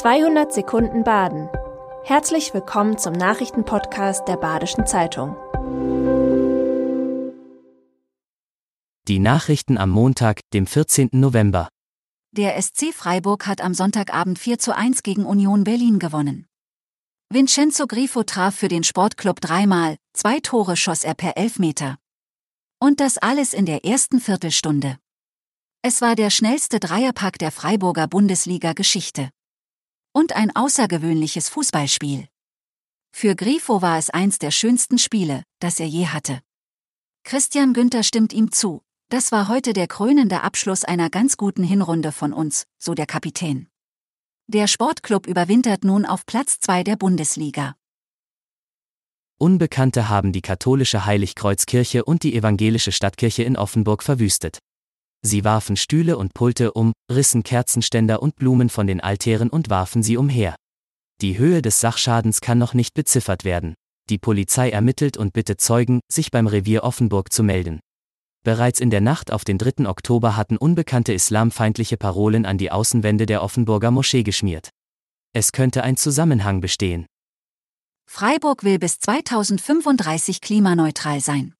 200 Sekunden Baden. Herzlich willkommen zum Nachrichtenpodcast der Badischen Zeitung. Die Nachrichten am Montag, dem 14. November. Der SC Freiburg hat am Sonntagabend 4 zu 1 gegen Union Berlin gewonnen. Vincenzo Grifo traf für den Sportclub dreimal, zwei Tore schoss er per Elfmeter. Und das alles in der ersten Viertelstunde. Es war der schnellste Dreierpack der Freiburger Bundesliga-Geschichte. Und ein außergewöhnliches Fußballspiel. Für Grifo war es eins der schönsten Spiele, das er je hatte. Christian Günther stimmt ihm zu, das war heute der krönende Abschluss einer ganz guten Hinrunde von uns, so der Kapitän. Der Sportclub überwintert nun auf Platz 2 der Bundesliga. Unbekannte haben die katholische Heiligkreuzkirche und die evangelische Stadtkirche in Offenburg verwüstet. Sie warfen Stühle und Pulte um, rissen Kerzenständer und Blumen von den Altären und warfen sie umher. Die Höhe des Sachschadens kann noch nicht beziffert werden. Die Polizei ermittelt und bittet Zeugen, sich beim Revier Offenburg zu melden. Bereits in der Nacht auf den 3. Oktober hatten unbekannte islamfeindliche Parolen an die Außenwände der Offenburger Moschee geschmiert. Es könnte ein Zusammenhang bestehen. Freiburg will bis 2035 klimaneutral sein.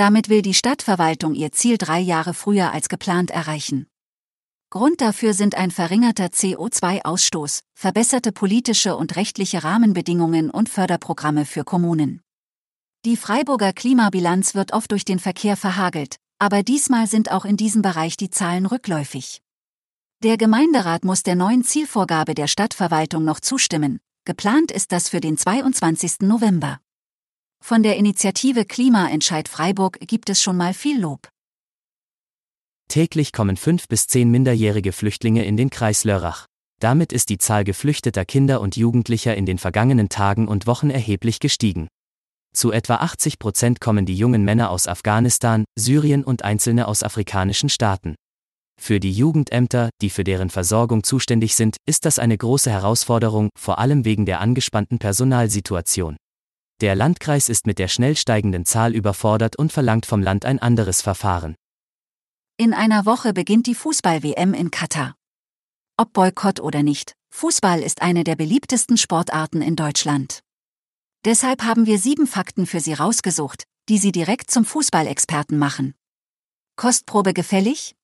Damit will die Stadtverwaltung ihr Ziel drei Jahre früher als geplant erreichen. Grund dafür sind ein verringerter CO2-Ausstoß, verbesserte politische und rechtliche Rahmenbedingungen und Förderprogramme für Kommunen. Die Freiburger Klimabilanz wird oft durch den Verkehr verhagelt, aber diesmal sind auch in diesem Bereich die Zahlen rückläufig. Der Gemeinderat muss der neuen Zielvorgabe der Stadtverwaltung noch zustimmen, geplant ist das für den 22. November. Von der Initiative Klimaentscheid Freiburg gibt es schon mal viel Lob. Täglich kommen fünf bis zehn minderjährige Flüchtlinge in den Kreis Lörrach. Damit ist die Zahl geflüchteter Kinder und Jugendlicher in den vergangenen Tagen und Wochen erheblich gestiegen. Zu etwa 80 Prozent kommen die jungen Männer aus Afghanistan, Syrien und einzelne aus afrikanischen Staaten. Für die Jugendämter, die für deren Versorgung zuständig sind, ist das eine große Herausforderung, vor allem wegen der angespannten Personalsituation. Der Landkreis ist mit der schnell steigenden Zahl überfordert und verlangt vom Land ein anderes Verfahren. In einer Woche beginnt die Fußball-WM in Katar. Ob Boykott oder nicht, Fußball ist eine der beliebtesten Sportarten in Deutschland. Deshalb haben wir sieben Fakten für Sie rausgesucht, die Sie direkt zum Fußballexperten machen. Kostprobe gefällig?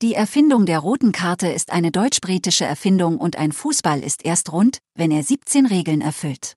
Die Erfindung der roten Karte ist eine deutsch-britische Erfindung und ein Fußball ist erst rund, wenn er 17 Regeln erfüllt.